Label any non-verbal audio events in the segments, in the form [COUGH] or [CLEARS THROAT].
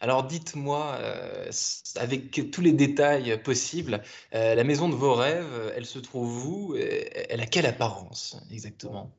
Alors dites-moi, euh, avec tous les détails possibles, euh, la maison de vos rêves, elle se trouve où Elle a quelle apparence exactement?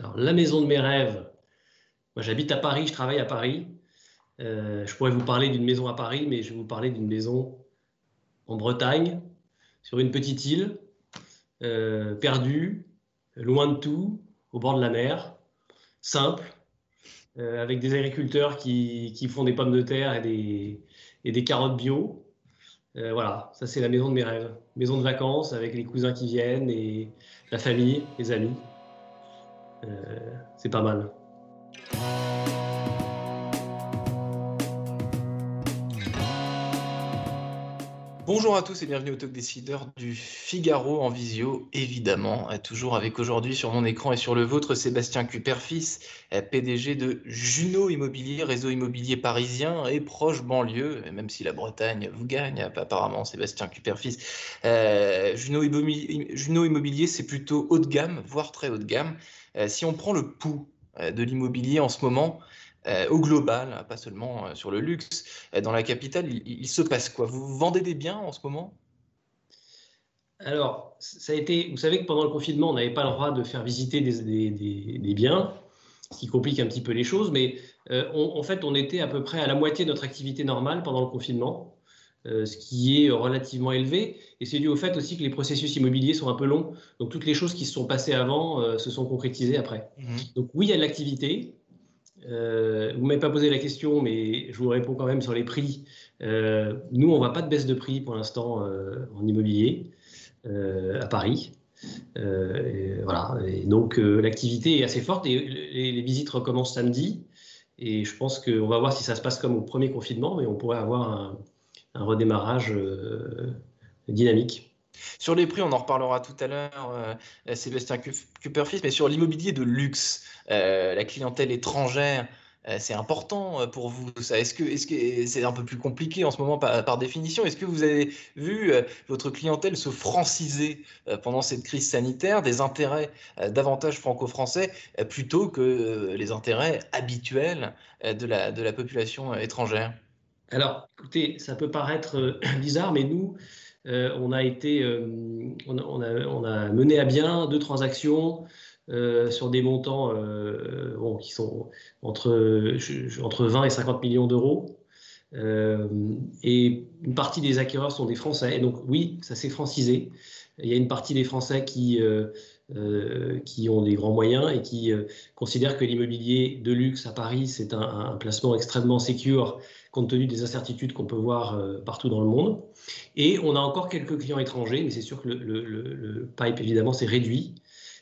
Alors la maison de mes rêves, moi j'habite à Paris, je travaille à Paris. Euh, je pourrais vous parler d'une maison à Paris, mais je vais vous parler d'une maison en Bretagne, sur une petite île, perdue, loin de tout, au bord de la mer, simple, euh, avec des agriculteurs qui, qui, font des pommes de terre et des, et des carottes bio. Euh, voilà, ça c'est la maison de mes rêves. Maison de vacances avec les cousins qui viennent et la famille, les amis. Euh, c'est pas mal. Bonjour à tous et bienvenue au Talk Décideur du Figaro en visio, évidemment, euh, toujours avec aujourd'hui sur mon écran et sur le vôtre Sébastien Cuperfis, euh, PDG de Juno Immobilier, réseau immobilier parisien et proche banlieue, même si la Bretagne vous gagne apparemment Sébastien Cuperfis. Euh, Juno, Immobilier, c'est plutôt haut de gamme, voire très haut de gamme. si on prend le pouls de l'immobilier en ce moment, euh, au global, hein, pas seulement euh, sur le luxe. Euh, dans la capitale, il, se passe quoi? Vous vendez des biens en ce moment? Alors, ça a été. Vous savez que pendant le confinement, on n'avait pas le droit de faire visiter des, biens, ce qui complique un petit peu les choses. Mais en fait, on était à peu près à la moitié de notre activité normale pendant le confinement. ce qui est relativement élevé. Et c'est dû au fait aussi que les processus immobiliers sont un peu longs. Donc toutes les choses qui se sont passées avant se sont concrétisées après. Mmh. Donc oui, il y a de l'activité. Euh, vous ne m'avez pas posé la question, mais je vous réponds quand même sur les prix. Euh, nous, on ne voit pas de baisse de prix pour l'instant euh, en immobilier à Paris. voilà. Et donc, l'activité est assez forte et les, visites recommencent samedi. Et je pense qu'on va voir si ça se passe comme au premier confinement, mais on pourrait avoir un, un redémarrage dynamique. Sur les prix, on en reparlera tout à l'heure, euh, Sébastien Cuperfis, mais sur l'immobilier de luxe, euh, la clientèle étrangère, euh, c'est important pour vous. Est-ce que c'est un peu plus compliqué en ce moment par, définition? Est-ce que vous avez vu votre clientèle se franciser pendant cette crise sanitaire, des intérêts davantage franco-français plutôt que les intérêts habituels de la, population étrangère? Alors, écoutez, ça peut paraître [COUGHS] bizarre, mais nous, euh, on, a été, euh, mené à bien deux transactions euh, sur des montants qui sont entre, entre 20 et 50 millions d'euros. et une partie des acquéreurs sont des Français. Et donc oui, ça s'est francisé. Il y a une partie des Français qui, qui ont des grands moyens et qui considèrent que l'immobilier de luxe à Paris, c'est un, placement extrêmement sécur compte tenu des incertitudes qu'on peut voir partout dans le monde. Et on a encore quelques clients étrangers, mais c'est sûr que le, pipe, évidemment, s'est réduit,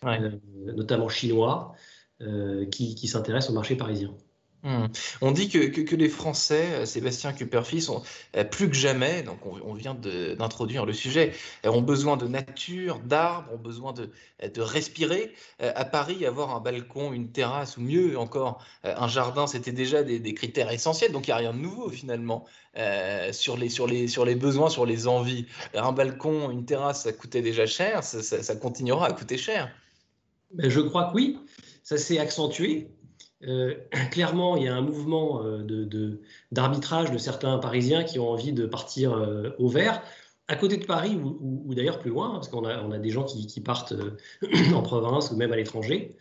euh, notamment chinois, euh, qui, qui s'intéressent au marché parisien. Hmm. On dit que, les Français, euh, Sébastien Cuperfi, sont euh, plus que jamais, donc on, vient d'introduire le sujet, euh, ont besoin de nature, d'arbres, ont besoin de, respirer. À Paris, avoir un balcon, une terrasse ou mieux encore un jardin, c'était déjà des, critères essentiels, donc il n'y a rien de nouveau finalement sur les besoins, sur les envies. Un balcon, une terrasse, ça coûtait déjà cher, ça, continuera à coûter cher. Ben, je crois que oui, ça s'est accentué. Euh, [CLEARS THROAT] clairement, il y a un mouvement euh, d'arbitrage de, certains Parisiens qui ont envie de partir euh, au vert, à côté de Paris ou, d'ailleurs plus loin, parce qu'on a, des gens qui, partent [CLEARS THROAT] en province ou même à l'étranger.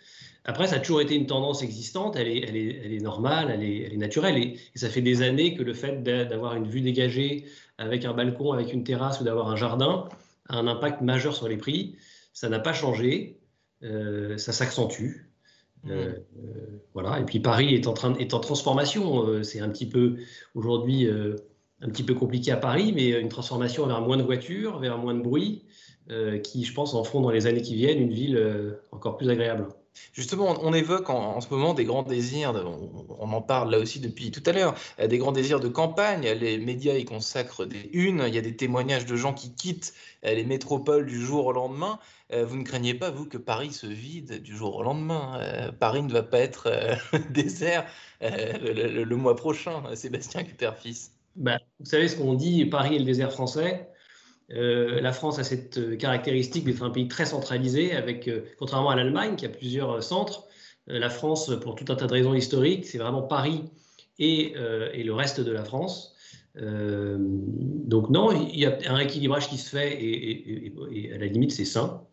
Après, ça a toujours été une tendance existante, elle est, normale, elle est naturelle, et, ça fait des années que le fait d'avoir une vue dégagée avec un balcon, avec une terrasse ou d'avoir un jardin a un impact majeur sur les prix. Ça n'a pas changé, ça s'accentue. Euh, euh, voilà. Et puis Paris est en, train, en transformation. Euh, c'est un petit peu aujourd'hui un petit peu compliqué à Paris, mais une transformation vers moins de voitures, vers moins de bruit, qui, je pense, en feront dans les années qui viennent une ville encore plus agréable. Justement, on évoque en, ce moment des grands désirs, on, en parle là aussi depuis tout à l'heure, euh, des grands désirs de campagne. Les médias y consacrent des unes, il y a des témoignages de gens qui quittent euh, les métropoles du jour au lendemain. Euh, vous ne craignez pas, vous, que Paris se vide du jour au lendemain Paris ne va pas être [LAUGHS] désert le, mois prochain, Sébastien Cuperfils. Bah, vous savez ce qu'on dit, Paris est le désert français. Euh, la France a cette euh, caractéristique d'être un pays très centralisé, avec, euh, contrairement à l'Allemagne qui a plusieurs centres, la France, pour tout un tas de raisons historiques, c'est vraiment Paris et, le reste de la France. donc non, il y a un équilibrage qui se fait et, à la limite c'est sain.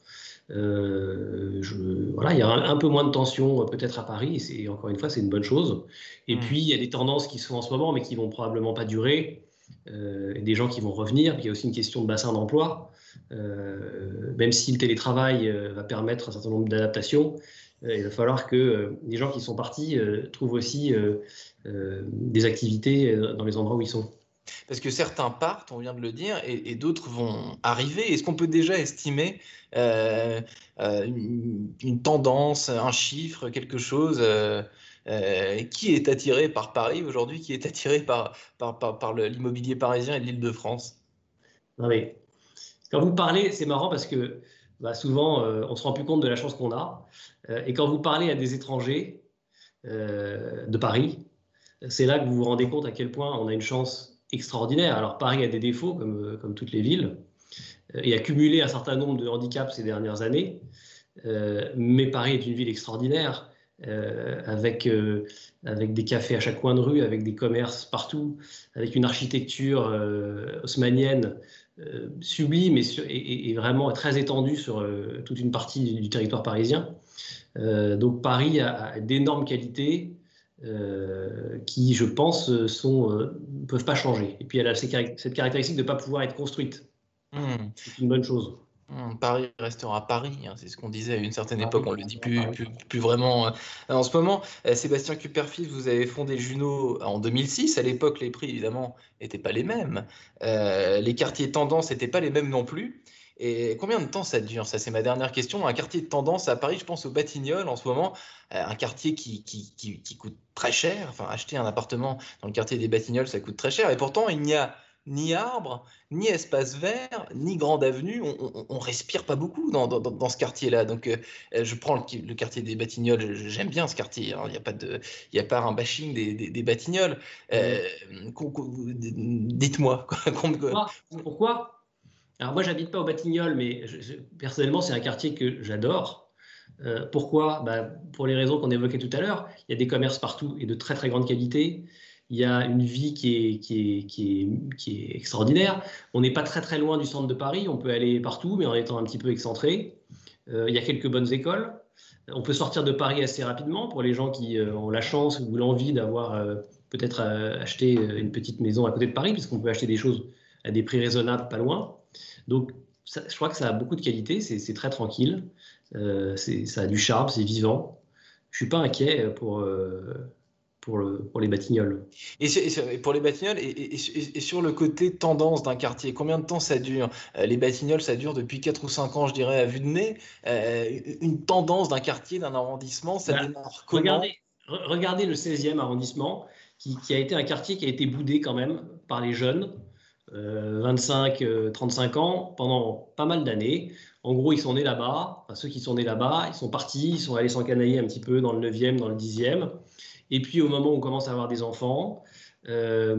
voilà, il y a un, peu moins de tension peut-être à Paris et encore une fois c'est une bonne chose. Et mmh. puis il y a des tendances qui sont en ce moment mais qui vont probablement pas durer. Euh, des gens qui vont revenir. Puis il y a aussi une question de bassin d'emploi. Euh, même si le télétravail euh, va permettre un certain nombre d'adaptations, il va falloir que les gens qui sont partis trouvent aussi des activités dans les endroits où ils sont. Parce que certains partent, on vient de le dire, et, d'autres vont arriver. Est-ce qu'on peut déjà estimer une, tendance, un chiffre, quelque chose euh, qui est attiré par Paris aujourd'hui, qui est attiré par, l'immobilier parisien et l'Île-de-France Non mais, quand vous parlez, c'est marrant parce que bah, souvent, euh, on se rend plus compte de la chance qu'on a. Euh, et quand vous parlez à des étrangers de Paris, c'est là que vous vous rendez compte à quel point on a une chance extraordinaire. Alors Paris a des défauts, comme toutes les villes, et a cumulé un certain nombre de handicaps ces dernières années. mais Paris est une ville extraordinaire. Euh, avec, euh, avec des cafés à chaque coin de rue, avec des commerces partout, avec une architecture euh, haussmanienne sublime et, et, vraiment très étendue sur toute une partie du, territoire parisien. donc Paris a, d'énormes qualités qui, je pense, ne peuvent pas changer. Et puis elle a cette caractéristique de ne pas pouvoir être construite. Hmm. C'est une bonne chose. Mmh, Paris restera Paris, hein, c'est ce qu'on disait à une certaine époque, on le dit plus, plus, vraiment euh, en ce moment. Euh, Sébastien Cuperfils, vous avez fondé Juno en 2006. À l'époque, les prix, évidemment, n'étaient pas les mêmes. Euh, les quartiers tendance n'étaient pas les mêmes non plus. Et combien de temps ça dure? Ça, c'est ma dernière question. Un quartier de tendance à Paris, je pense au Batignolles en ce moment, un quartier qui, qui, qui coûte très cher. Enfin, acheter un appartement dans le quartier des Batignolles, ça coûte très cher. Et pourtant, il n'y a ni arbre, ni espace vert, ni grande avenue. On, respire pas beaucoup dans, ce quartier-là. Donc, euh, je prends le, quartier des Batignolles. J'aime bien ce quartier. Hein. Il n'y a pas un bashing des, Batignolles. Euh, dites-moi. [LAUGHS] Pourquoi, Alors moi, j'habite pas au Batignolles, mais personnellement, c'est un quartier que j'adore. Euh, pourquoi? Bah, Pour les raisons qu'on évoquait tout à l'heure. Il y a des commerces partout et de très très grande qualité il y a une vie qui est, qui est, qui est, extraordinaire. On n'est pas très très loin du centre de Paris, on peut aller partout, mais en étant un petit peu excentré. Euh, il y a quelques bonnes écoles. On peut sortir de Paris assez rapidement pour les gens qui euh, ont la chance ou l'envie d'avoir euh, peut-être acheté une petite maison à côté de Paris, puisqu'on peut acheter des choses à des prix raisonnables pas loin. Donc je crois que ça a beaucoup de qualité, c'est très tranquille, ça a du charme, c'est vivant. Je ne suis pas inquiet pour pour, le, pour les Batignolles. Et, pour les Batignolles, et, sur le côté tendance d'un quartier, combien de temps ça dure? Euh, Les Batignolles, ça dure depuis 4 ou 5 ans, je dirais, à vue de nez. Euh, une tendance d'un quartier, d'un arrondissement, ça bah, démarre comment? regardez, regardez, le 16e arrondissement, qui, qui, a été un quartier qui a été boudé quand même par les jeunes, 25, euh, 35 ans, pendant pas mal d'années. En gros, ils sont nés là-bas, enfin, ceux qui sont nés là-bas, ils sont partis, ils sont allés s'encanailler un petit peu dans le 9e, dans le 10e. Et puis au moment où on commence à avoir des enfants euh,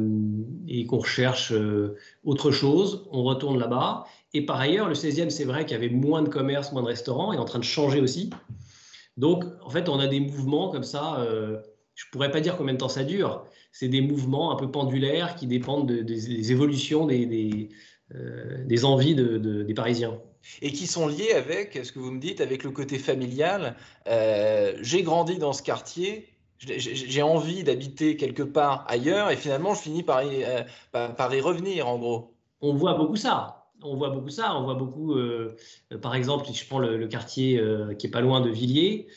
et qu'on recherche euh, autre chose, on retourne là-bas. Et par ailleurs, le 16e, c'est vrai qu'il y avait moins de commerces, moins de restaurants, est en train de changer aussi. Donc en fait, on a des mouvements comme ça, euh, je ne pourrais pas dire combien de temps ça dure, c'est des mouvements un peu pendulaires qui dépendent des évolutions des, envies des Parisiens et qui sont liés avec, ce que vous me dites, avec le côté familial. J'ai grandi dans ce quartier, j'ai envie d'habiter quelque part ailleurs et finalement je finis par y, euh, par, y, revenir en gros. On voit beaucoup ça. On voit beaucoup ça. On voit beaucoup, euh, par exemple, si je prends le, quartier euh, qui est pas loin de Villiers,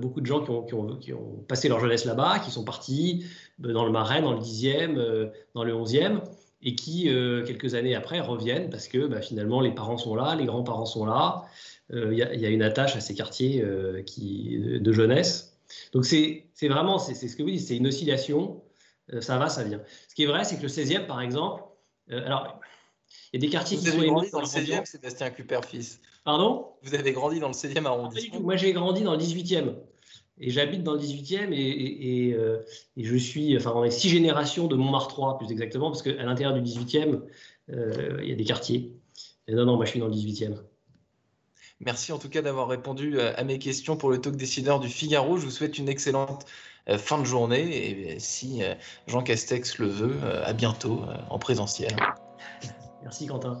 beaucoup de gens qui ont, passé leur jeunesse là-bas, qui sont partis dans le Marais, dans le 10e, dans le 11e. et qui, quelques années après, reviennent parce que bah, finalement, les parents sont là, les grands-parents sont là. Il y, a une attache à ces quartiers de jeunesse. Donc, c'est vraiment, c'est ce que vous dites, c'est une oscillation. ça va, ça vient. Ce qui est vrai, c'est que le 16e, par exemple, alors, il y a des quartiers qui sont grandi dans le 16e, Sébastien Cuper-Fils. Pardon? Vous avez grandi dans le 16e arrondissement Moi, j'ai grandi dans le 18e. Et j'habite dans le 18e et, euh, et, je suis, enfin, on est six générations de Montmartre 3, plus exactement, parce qu'à l'intérieur du 18e, euh, il y a des quartiers. Et non, non, moi, je suis dans le 18e. Merci en tout cas d'avoir répondu euh, à mes questions pour le talk décideur du Figaro. Je vous souhaite une excellente fin de journée et si Jean Castex le veut, à bientôt en présentiel. Merci Quentin.